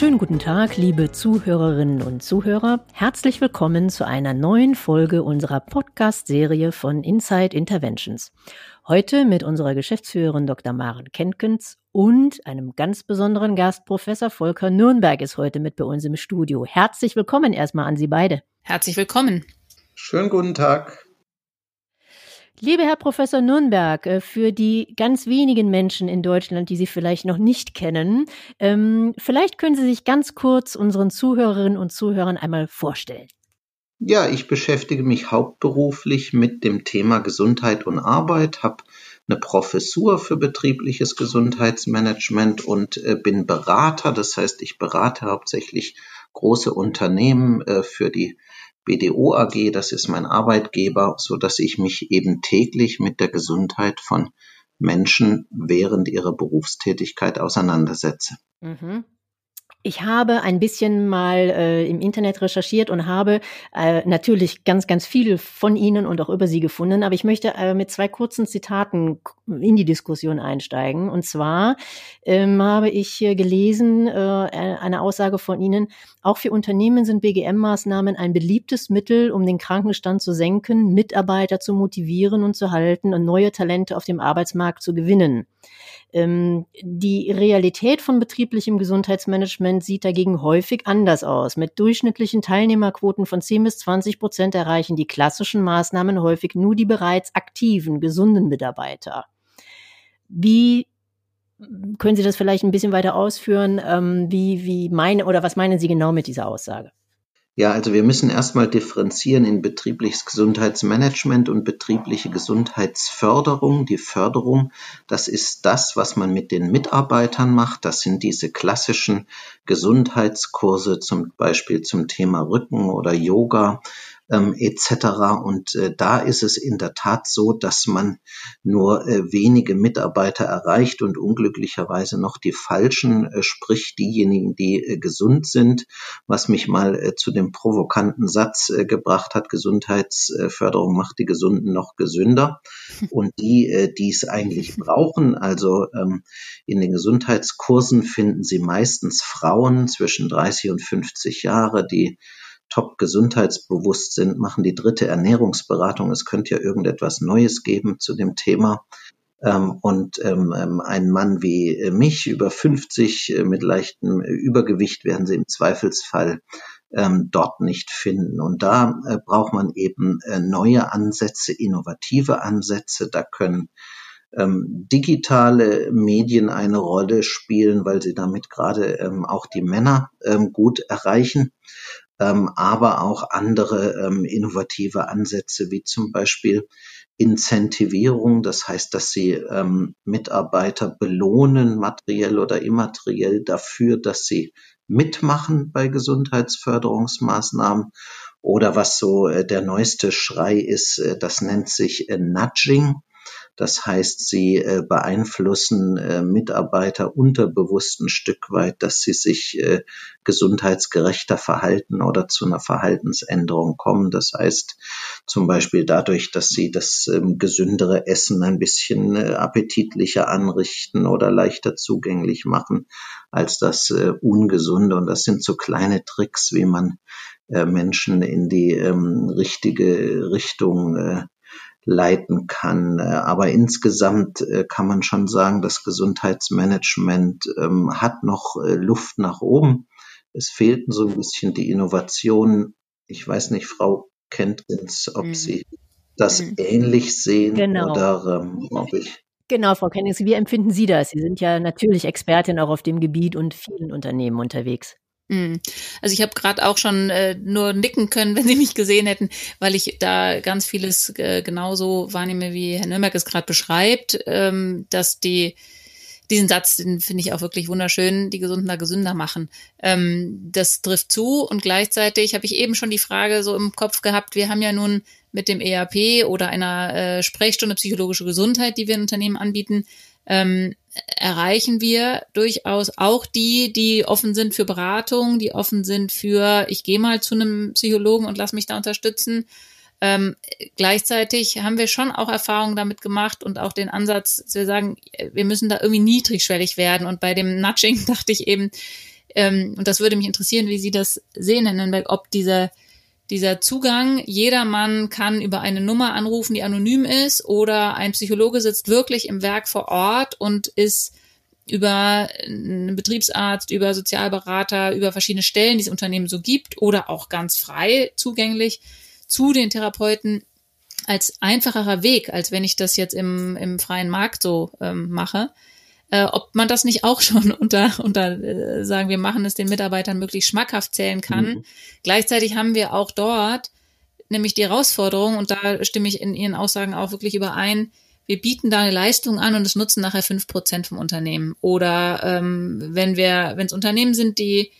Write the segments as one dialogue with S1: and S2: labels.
S1: Schönen guten Tag, liebe Zuhörerinnen und Zuhörer. Herzlich willkommen zu einer neuen Folge unserer Podcast-Serie von Inside Interventions. Heute mit unserer Geschäftsführerin Dr. Maren Kenkens und einem ganz besonderen Gast, Professor Volker Nürnberg, ist heute mit bei uns im Studio. Herzlich willkommen erstmal an Sie beide.
S2: Herzlich willkommen.
S3: Schönen guten Tag.
S1: Lieber Herr Professor Nürnberg, äh, für die ganz wenigen Menschen in Deutschland, die Sie vielleicht noch nicht kennen, ähm, vielleicht können Sie sich ganz kurz unseren Zuhörerinnen und Zuhörern einmal vorstellen.
S3: Ja, ich beschäftige mich hauptberuflich mit dem Thema Gesundheit und Arbeit, habe eine Professur für betriebliches Gesundheitsmanagement und äh, bin Berater. Das heißt, ich berate hauptsächlich große Unternehmen äh, für die BDO AG, das ist mein Arbeitgeber, so dass ich mich eben täglich mit der Gesundheit von Menschen während ihrer Berufstätigkeit auseinandersetze.
S1: Mhm. Ich habe ein bisschen mal äh, im Internet recherchiert und habe äh, natürlich ganz, ganz viel von Ihnen und auch über Sie gefunden. Aber ich möchte äh, mit zwei kurzen Zitaten in die Diskussion einsteigen. Und zwar ähm, habe ich gelesen, äh, eine Aussage von Ihnen, auch für Unternehmen sind BGM-Maßnahmen ein beliebtes Mittel, um den Krankenstand zu senken, Mitarbeiter zu motivieren und zu halten und neue Talente auf dem Arbeitsmarkt zu gewinnen. Ähm, die Realität von betrieblichem Gesundheitsmanagement sieht dagegen häufig anders aus. Mit durchschnittlichen Teilnehmerquoten von 10 bis 20 Prozent erreichen die klassischen Maßnahmen häufig nur die bereits aktiven, gesunden Mitarbeiter. Wie können Sie das vielleicht ein bisschen weiter ausführen? Ähm, wie, wie meine, oder was meinen Sie genau mit dieser Aussage?
S3: Ja, also wir müssen erstmal differenzieren in betriebliches Gesundheitsmanagement und betriebliche Gesundheitsförderung. Die Förderung, das ist das, was man mit den Mitarbeitern macht. Das sind diese klassischen Gesundheitskurse, zum Beispiel zum Thema Rücken oder Yoga ähm, etc. Und äh, da ist es in der Tat so, dass man nur äh, wenige Mitarbeiter erreicht und unglücklicherweise noch die falschen, äh, sprich diejenigen, die äh, gesund sind, was mich mal äh, zu dem provokanten Satz äh, gebracht hat, Gesundheitsförderung macht die Gesunden noch gesünder. Und die, äh, die es eigentlich brauchen, also ähm, in den Gesundheitskursen finden Sie meistens Frauen zwischen 30 und 50 Jahre, die top gesundheitsbewusst sind, machen die dritte Ernährungsberatung. Es könnte ja irgendetwas Neues geben zu dem Thema. Ähm, und ähm, ähm ein Mann wie äh, mich, über 50, äh, mit leichtem Übergewicht, werden sie im Zweifelsfall dort nicht finden. Und da äh, braucht man eben neue Ansätze, innovative Ansätze. Da können digitale Medien eine Rolle spielen, weil sie damit gerade auch die Männer gut erreichen ähm, aber auch andere ähm, innovative Ansätze, wie zum Beispiel Incentivierung. Das heißt, dass sie ähm, Mitarbeiter belohnen, materiell oder immateriell, dafür, dass sie mitmachen bei Gesundheitsförderungsmaßnahmen. Oder was so äh, der neueste Schrei ist, äh, das nennt sich äh, Nudging. Das heißt, sie äh, beeinflussen äh, Mitarbeiter unterbewusst ein Stück weit, dass sie sich äh, gesundheitsgerechter verhalten oder zu einer Verhaltensänderung kommen. Das heißt zum Beispiel dadurch, dass sie das ähm, gesündere Essen ein bisschen äh, appetitlicher anrichten oder leichter zugänglich machen als das äh, ungesunde. Und das sind so kleine Tricks, wie man äh, Menschen in die ähm, richtige Richtung leiten kann. Äh, aber insgesamt äh, kann man schon sagen, das Gesundheitsmanagement ähm, hat noch äh, Luft nach oben. Es fehlten so ein bisschen die Innovationen. Ich weiß nicht, Frau Kentins, ob mhm. Sie das mhm. ähnlich sehen
S1: genau.
S3: oder ähm, ob ich.
S1: Genau, Frau Kennings, wie empfinden Sie das? Sie sind ja natürlich Expertin auch auf dem Gebiet und vielen Unternehmen unterwegs.
S2: Mhm. Also ich habe gerade auch schon äh, nur nicken können, wenn Sie mich gesehen hätten, weil ich da ganz vieles äh, genauso wahrnehme, wie Herr Nürnberg es gerade beschreibt, ähm, dass die diesen Satz, den finde ich auch wirklich wunderschön, die Gesunden gesünder machen. Ähm, das trifft zu und gleichzeitig habe ich eben schon die Frage so im Kopf gehabt, wir haben ja nun mit dem ERP oder einer äh, Sprechstunde psychologische Gesundheit, die wir in Unternehmen anbieten, ähm, erreichen wir durchaus auch die, die offen sind für Beratung, die offen sind für, ich gehe mal zu einem Psychologen und lass mich da unterstützen. Ähm, gleichzeitig haben wir schon auch Erfahrungen damit gemacht und auch den Ansatz, wir sagen, wir müssen da irgendwie niedrigschwellig werden. Und bei dem Nudging dachte ich eben, Ähm, und das würde mich interessieren, wie Sie das sehen, Herr Nürnberg, ob dieser dieser Zugang, jedermann kann über eine Nummer anrufen, die anonym ist, oder ein Psychologe sitzt wirklich im Werk vor Ort und ist über einen Betriebsarzt, über Sozialberater, über verschiedene Stellen, die es Unternehmen so gibt, oder auch ganz frei zugänglich zu den Therapeuten als einfacherer Weg, als wenn ich das jetzt im, im freien Markt so ähm, mache äh, ob man das nicht auch schon unter, unter äh, sagen wir machen es den Mitarbeitern möglichst schmackhaft zählen kann. Mhm. Gleichzeitig haben wir auch dort nämlich die Herausforderung, und da stimme ich in Ihren Aussagen auch wirklich überein, wir bieten da eine Leistung an und es nutzen nachher fünf Prozent vom Unternehmen. Oder ähm, wenn wir, wenn es Unternehmen sind, die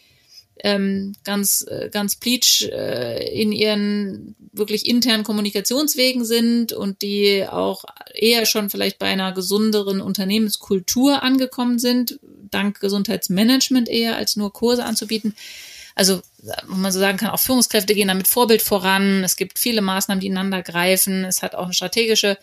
S2: ähm, ganz, äh, ganz pleatsch äh, in ihren wirklich internen Kommunikationswegen sind und die auch eher schon vielleicht bei einer gesunderen Unternehmenskultur angekommen sind, dank Gesundheitsmanagement eher als nur Kurse anzubieten. Also, wo man so sagen kann, auch Führungskräfte gehen damit Vorbild voran. Es gibt viele Maßnahmen, die ineinander greifen. Es hat auch eine strategische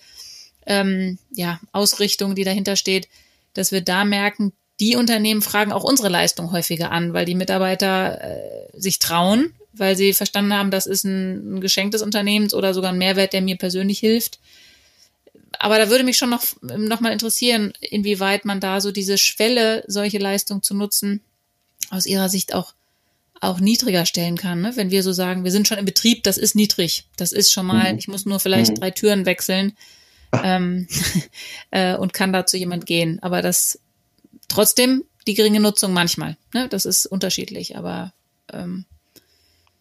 S2: ähm, ja, Ausrichtung, die dahinter steht, dass wir da merken, die Unternehmen fragen auch unsere Leistung häufiger an, weil die Mitarbeiter äh, sich trauen, weil sie verstanden haben, das ist ein, ein Geschenk des Unternehmens oder sogar ein Mehrwert, der mir persönlich hilft. Aber da würde mich schon noch, noch mal interessieren, inwieweit man da so diese Schwelle, solche Leistungen zu nutzen, aus Ihrer Sicht auch, auch niedriger stellen kann. Ne? Wenn wir so sagen, wir sind schon im Betrieb, das ist niedrig. Das ist schon mal, mhm. ich muss nur vielleicht mhm. drei Türen wechseln ähm, äh, und kann da zu jemand gehen. Aber das Trotzdem die geringe Nutzung manchmal. Ne? Das ist unterschiedlich, aber ähm,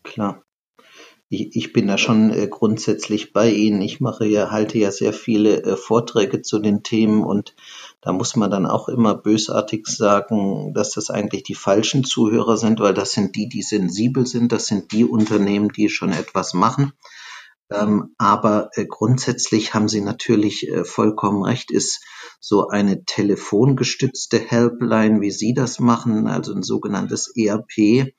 S3: klar. Ich, ich bin da schon äh, grundsätzlich bei Ihnen. Ich mache ja, halte ja sehr viele äh, Vorträge zu den Themen und da muss man dann auch immer bösartig sagen, dass das eigentlich die falschen Zuhörer sind, weil das sind die, die sensibel sind. Das sind die Unternehmen, die schon etwas machen. Ähm, aber äh, grundsätzlich haben Sie natürlich äh, vollkommen recht, ist so eine telefongestützte Helpline, wie Sie das machen, also ein sogenanntes ERP,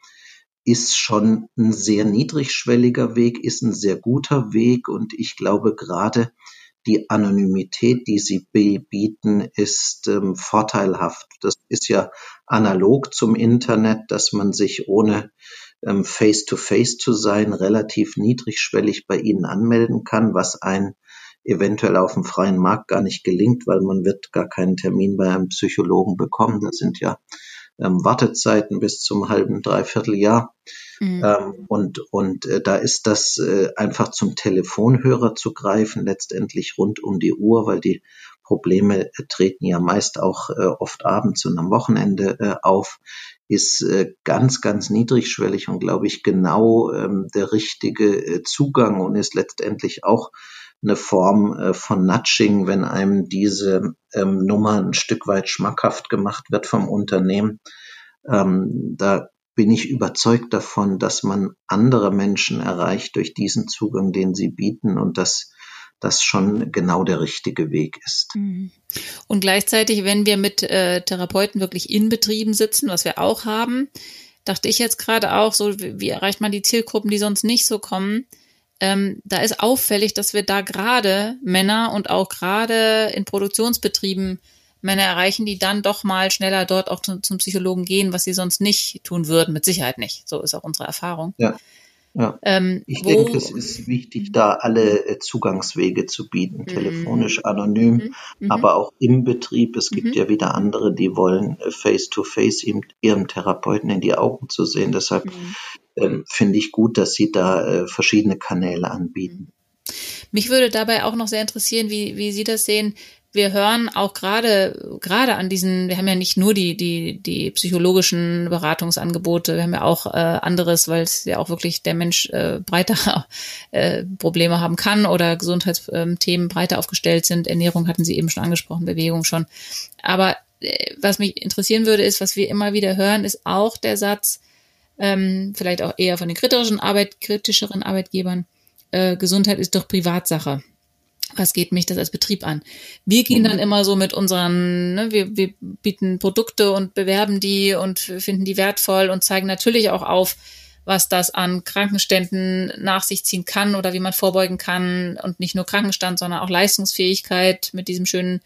S3: ist schon ein sehr niedrigschwelliger Weg, ist ein sehr guter Weg und ich glaube gerade die Anonymität, die sie bieten, ist ähm, vorteilhaft. Das ist ja analog zum Internet, dass man sich ohne face-to-face -face zu sein, relativ niedrigschwellig bei ihnen anmelden kann, was ein eventuell auf dem freien Markt gar nicht gelingt, weil man wird gar keinen Termin bei einem Psychologen bekommen. Das sind ja ähm, Wartezeiten bis zum halben, dreiviertel Jahr. Mhm. Ähm, und und äh, da ist das äh, einfach zum Telefonhörer zu greifen, letztendlich rund um die Uhr, weil die Probleme äh, treten ja meist auch äh, oft abends und am Wochenende äh, auf, ist äh, ganz, ganz niedrigschwellig und glaube ich genau ähm, der richtige äh, Zugang und ist letztendlich auch eine Form äh, von Nudging, wenn einem diese ähm, Nummer ein Stück weit schmackhaft gemacht wird vom Unternehmen. Ähm, da bin ich überzeugt davon, dass man andere Menschen erreicht durch diesen Zugang, den sie bieten und dass das schon genau der richtige Weg ist. Mhm.
S2: Und gleichzeitig, wenn wir mit äh, Therapeuten wirklich in Betrieben sitzen, was wir auch haben, dachte ich jetzt gerade auch, so wie, wie erreicht man die Zielgruppen, die sonst nicht so kommen, ähm, da ist auffällig, dass wir da gerade Männer und auch gerade in Produktionsbetrieben Männer erreichen, die dann doch mal schneller dort auch zum, zum Psychologen gehen, was sie sonst nicht tun würden, mit Sicherheit nicht. So ist auch unsere Erfahrung.
S3: Ja. Ja. Ähm, ich denke, es ist wichtig, da alle äh, Zugangswege zu bieten, mhm. telefonisch, anonym, mhm. mhm. aber auch im Betrieb. Es gibt mhm. ja wieder andere, die wollen face-to-face -face ihrem Therapeuten in die Augen zu sehen. Deshalb mhm. ähm, finde ich gut, dass Sie da äh, verschiedene Kanäle anbieten.
S2: Mich würde dabei auch noch sehr interessieren, wie, wie Sie das sehen wir hören auch gerade gerade an diesen, wir haben ja nicht nur die die die psychologischen Beratungsangebote, wir haben ja auch äh, anderes, weil es ja auch wirklich der Mensch äh, breiter äh, Probleme haben kann oder Gesundheitsthemen breiter aufgestellt sind. Ernährung hatten Sie eben schon angesprochen, Bewegung schon. Aber äh, was mich interessieren würde, ist, was wir immer wieder hören, ist auch der Satz, ähm, vielleicht auch eher von den kritischen Arbeit, kritischeren Arbeitgebern, äh, Gesundheit ist doch Privatsache was geht mich das als Betrieb an? Wir gehen dann mhm. immer so mit unseren, ne, wir, wir bieten Produkte und bewerben die und finden die wertvoll und zeigen natürlich auch auf, was das an Krankenständen nach sich ziehen kann oder wie man vorbeugen kann und nicht nur Krankenstand, sondern auch Leistungsfähigkeit mit diesem schönen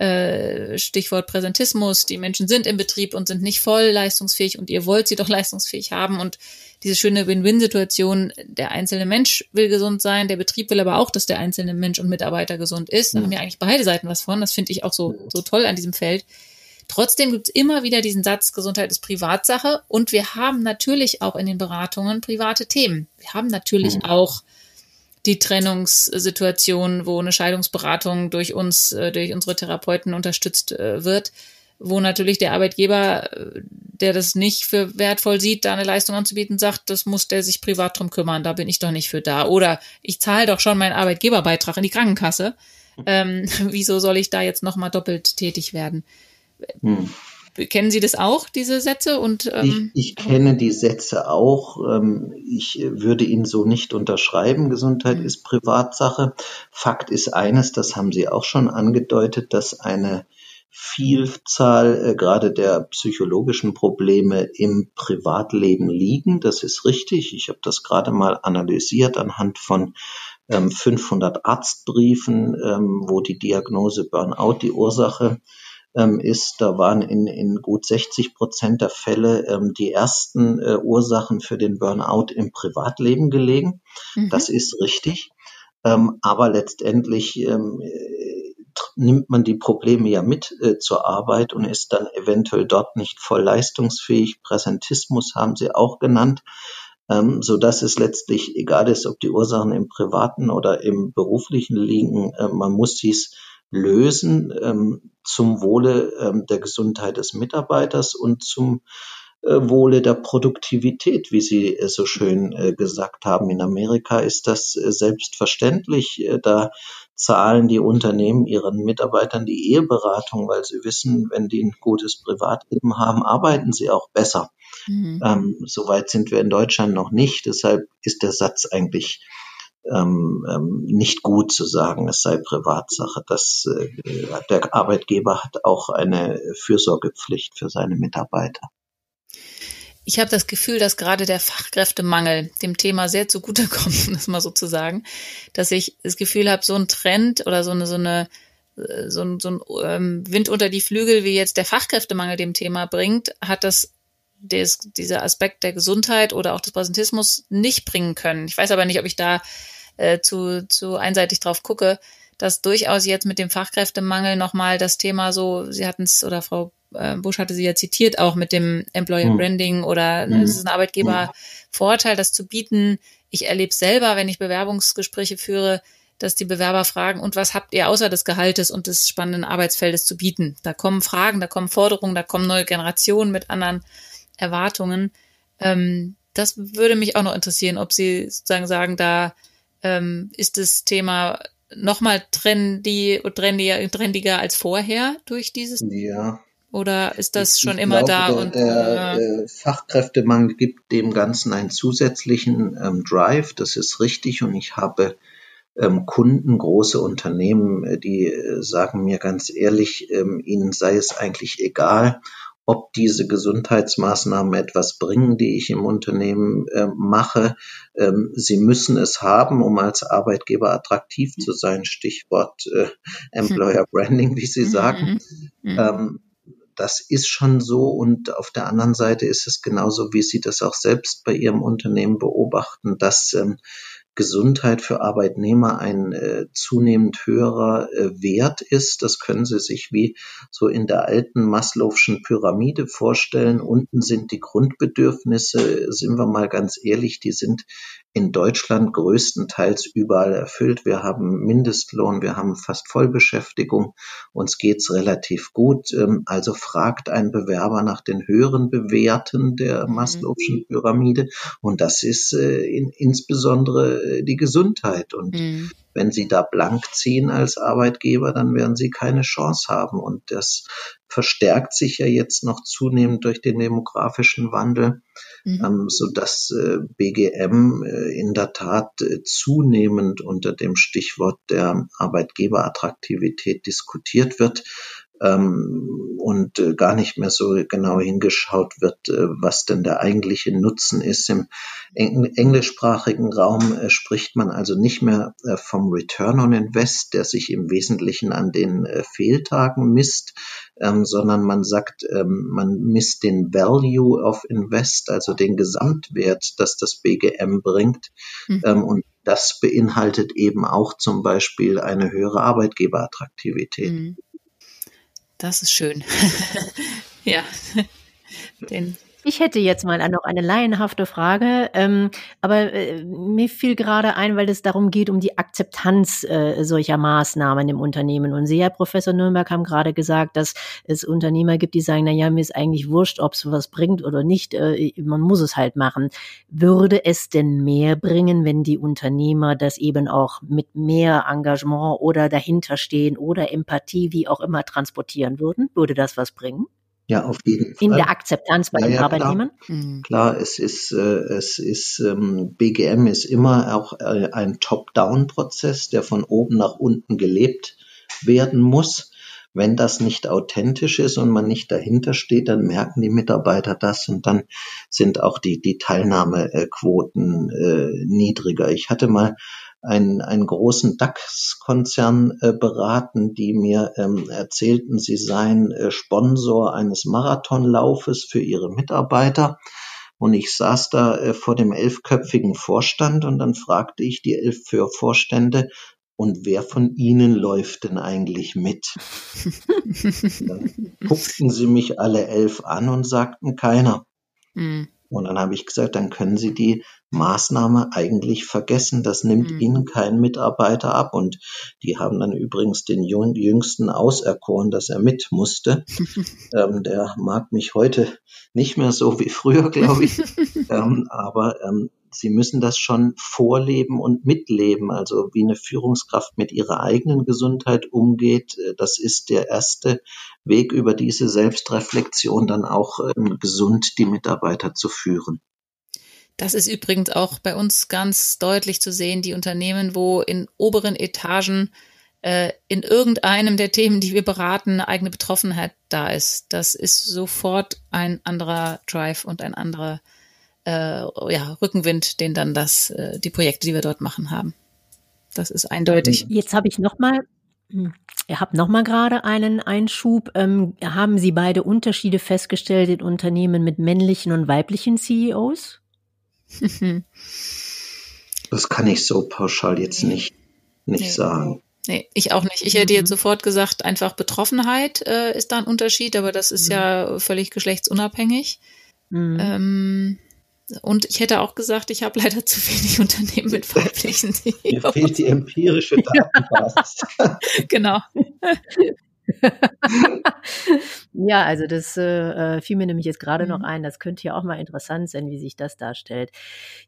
S2: äh, Stichwort Präsentismus, die Menschen sind im Betrieb und sind nicht voll leistungsfähig und ihr wollt sie doch leistungsfähig haben und diese schöne Win-Win-Situation, der einzelne Mensch will gesund sein, der Betrieb will aber auch, dass der einzelne Mensch und Mitarbeiter gesund ist. Da mhm. haben ja eigentlich beide Seiten was von. Das finde ich auch so, so toll an diesem Feld. Trotzdem gibt es immer wieder diesen Satz, Gesundheit ist Privatsache. Und wir haben natürlich auch in den Beratungen private Themen. Wir haben natürlich mhm. auch die Trennungssituation, wo eine Scheidungsberatung durch uns, äh, durch unsere Therapeuten unterstützt äh, wird, wo natürlich der Arbeitgeber, äh, der das nicht für wertvoll sieht, da eine Leistung anzubieten, sagt, das muss der sich privat drum kümmern, da bin ich doch nicht für da. Oder ich zahle doch schon meinen Arbeitgeberbeitrag in die Krankenkasse. Ähm, wieso soll ich da jetzt nochmal doppelt tätig werden? Hm. Kennen Sie das auch, diese Sätze? Und,
S3: ähm, ich, ich kenne die Sätze auch. Ähm, ich würde Ihnen so nicht unterschreiben. Gesundheit mhm. ist Privatsache. Fakt ist eines, das haben Sie auch schon angedeutet, dass eine Vielzahl äh, gerade der psychologischen Probleme im Privatleben liegen. Das ist richtig. Ich habe das gerade mal analysiert anhand von ähm, 500 Arztbriefen, ähm, wo die Diagnose Burnout die Ursache ähm, ist, da waren in, in gut 60 Prozent der Fälle ähm, die ersten äh, Ursachen für den Burnout im Privatleben gelegen. Mhm. Das ist richtig. Ähm, aber letztendlich ähm, nimmt man die Probleme ja mit äh, zur Arbeit und ist dann eventuell dort nicht voll leistungsfähig. Präsentismus haben Sie auch genannt, ähm, so dass es letztlich egal ist, ob die Ursachen im privaten oder im beruflichen liegen. Äh, man muss dies lösen ähm, zum Wohle ähm, der Gesundheit des Mitarbeiters und zum äh, Wohle der Produktivität, wie Sie äh, so schön äh, gesagt haben. In Amerika ist das äh, selbstverständlich. Äh, da zahlen die Unternehmen ihren Mitarbeitern die Eheberatung, weil sie wissen, wenn die ein gutes Privatleben haben, arbeiten sie auch besser. Mhm. Ähm, Soweit sind wir in Deutschland noch nicht. Deshalb ist der Satz eigentlich ähm, ähm, nicht gut zu sagen, es sei Privatsache. Das, äh, der Arbeitgeber hat auch eine Fürsorgepflicht für seine Mitarbeiter.
S2: Ich habe das Gefühl, dass gerade der Fachkräftemangel dem Thema sehr zugutekommt, um das mal so zu sagen, dass ich das Gefühl habe, so ein Trend oder so eine, so eine so ein, so ein ähm, Wind unter die Flügel, wie jetzt der Fachkräftemangel dem Thema bringt, hat das des, dieser Aspekt der Gesundheit oder auch des Präsentismus nicht bringen können. Ich weiß aber nicht, ob ich da äh, zu, zu einseitig drauf gucke, dass durchaus jetzt mit dem Fachkräftemangel nochmal das Thema so, Sie hatten es, oder Frau äh, Busch hatte sie ja zitiert, auch mit dem Employer hm. Branding oder ne, es ist ein Arbeitgebervorteil, das zu bieten. Ich erlebe selber, wenn ich Bewerbungsgespräche führe, dass die Bewerber fragen, und was habt ihr außer des Gehaltes und des spannenden Arbeitsfeldes zu bieten? Da kommen Fragen, da kommen Forderungen, da kommen neue Generationen mit anderen Erwartungen. Ähm, das würde mich auch noch interessieren, ob Sie sozusagen sagen, da ähm, ist das Thema nochmal trendy, trendiger, trendiger als vorher durch dieses?
S3: Ja.
S2: Oder ist das schon ich immer glaube, da?
S3: Der, und, der äh, Fachkräftemangel gibt dem Ganzen einen zusätzlichen ähm, Drive, das ist richtig. Und ich habe ähm, Kunden, große Unternehmen, äh, die äh, sagen mir ganz ehrlich, ähm, ihnen sei es eigentlich egal, ob diese Gesundheitsmaßnahmen etwas bringen, die ich im Unternehmen äh, mache. Ähm, sie müssen es haben, um als Arbeitgeber attraktiv zu sein. Stichwort äh, Employer Branding, wie Sie sagen. Mhm. Mhm. Ähm, das ist schon so und auf der anderen Seite ist es genauso, wie Sie das auch selbst bei Ihrem Unternehmen beobachten, dass ähm, Gesundheit für Arbeitnehmer ein äh, zunehmend höherer äh, Wert ist. Das können Sie sich wie so in der alten Maslow'schen Pyramide vorstellen. Unten sind die Grundbedürfnisse, sind wir mal ganz ehrlich, die sind in Deutschland größtenteils überall erfüllt. Wir haben Mindestlohn, wir haben fast Vollbeschäftigung, uns geht's relativ gut. Ähm, also fragt ein Bewerber nach den höheren Bewerten der mhm. Maslow'schen Pyramide und das ist äh, in, insbesondere äh, die Gesundheit. Und mhm. wenn Sie da blank ziehen als Arbeitgeber, dann werden Sie keine Chance haben. Und das verstärkt sich ja jetzt noch zunehmend durch den demografischen Wandel, mhm. ähm, so dass äh, BGM äh, in der Tat äh, zunehmend unter dem Stichwort der Arbeitgeberattraktivität diskutiert wird. Ähm, und äh, gar nicht mehr so genau hingeschaut wird, äh, was denn der eigentliche Nutzen ist. Im eng englischsprachigen Raum äh, spricht man also nicht mehr äh, vom Return on Invest, der sich im Wesentlichen an den äh, Fehltagen misst, ähm, sondern man sagt, ähm, man misst den Value of Invest, also den Gesamtwert, das das BGM bringt. Mhm. Ähm, und das beinhaltet eben auch zum Beispiel eine höhere Arbeitgeberattraktivität. Mhm.
S2: Das ist schön. ja.
S1: Den ich hätte jetzt mal noch eine laienhafte Frage, ähm, aber äh, mir fiel gerade ein, weil es darum geht, um die Akzeptanz äh, solcher Maßnahmen im Unternehmen. Und Sie, Herr Professor Nürnberg, haben gerade gesagt, dass es Unternehmer gibt, die sagen, na ja, mir ist eigentlich wurscht, ob es was bringt oder nicht, äh, man muss es halt machen. Würde es denn mehr bringen, wenn die Unternehmer das eben auch mit mehr Engagement oder dahinterstehen oder Empathie, wie auch immer, transportieren würden? Würde das was bringen?
S3: Ja, auf jeden
S1: Fall. In der Akzeptanz bei ja, den ja, Arbeitnehmern?
S3: Klar, mhm. klar es ist, äh, es ist, ähm, BGM ist immer auch äh, ein Top-Down-Prozess, der von oben nach unten gelebt werden muss. Wenn das nicht authentisch ist und man nicht dahinter steht, dann merken die Mitarbeiter das und dann sind auch die, die Teilnahmequoten äh, niedriger. Ich hatte mal einen, einen großen DAX-Konzern äh, beraten, die mir ähm, erzählten, sie seien äh, Sponsor eines Marathonlaufes für ihre Mitarbeiter. Und ich saß da äh, vor dem elfköpfigen Vorstand und dann fragte ich die elf Vorstände, und wer von Ihnen läuft denn eigentlich mit? dann guckten sie mich alle elf an und sagten keiner. Mhm. Und dann habe ich gesagt, dann können Sie die Maßnahme eigentlich vergessen. Das nimmt mhm. Ihnen kein Mitarbeiter ab. Und die haben dann übrigens den Jüngsten auserkoren, dass er mit musste. ähm, der mag mich heute nicht mehr so wie früher, glaube ich. ähm, aber ähm, sie müssen das schon vorleben und mitleben. Also wie eine Führungskraft mit ihrer eigenen Gesundheit umgeht, äh, das ist der erste Weg über diese Selbstreflexion dann auch ähm, gesund die Mitarbeiter zu führen.
S2: Das ist übrigens auch bei uns ganz deutlich zu sehen, die Unternehmen, wo in oberen Etagen äh, in irgendeinem der Themen, die wir beraten, eine eigene Betroffenheit da ist. Das ist sofort ein anderer Drive und ein anderer äh, ja, Rückenwind, den dann das, äh, die Projekte, die wir dort machen, haben. Das ist eindeutig.
S1: Jetzt habe ich noch mal, hm, ihr habt noch mal gerade einen Einschub. Ähm, haben Sie beide Unterschiede festgestellt in Unternehmen mit männlichen und weiblichen CEOs?
S3: das kann ich so pauschal jetzt nicht, nicht nee. sagen.
S2: Nee, ich auch nicht. Ich hätte jetzt mhm. sofort gesagt, einfach Betroffenheit äh, ist da ein Unterschied, aber das ist mhm. ja völlig geschlechtsunabhängig. Mhm. Ähm, und ich hätte auch gesagt, ich habe leider zu wenig Unternehmen mit weiblichen CEOs.
S3: Mir fehlt die empirische Datenbasis.
S2: genau.
S1: ja, also das äh, äh, fiel mir nämlich jetzt gerade mhm. noch ein. Das könnte ja auch mal interessant sein, wie sich das darstellt.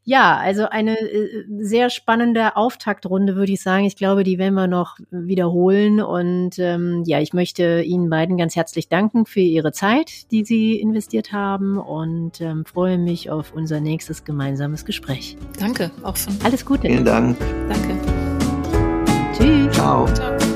S1: Ja, also eine äh, sehr spannende Auftaktrunde, würde ich sagen. Ich glaube, die werden wir noch wiederholen. Und ähm, ja, ich möchte Ihnen beiden ganz herzlich danken für Ihre Zeit, die Sie investiert haben und ähm, freue mich auf unser nächstes gemeinsames Gespräch.
S2: Danke, auch von.
S1: Alles Gute.
S3: Vielen Dank.
S2: Danke.
S1: Tschüss.
S3: Ciao. Ciao.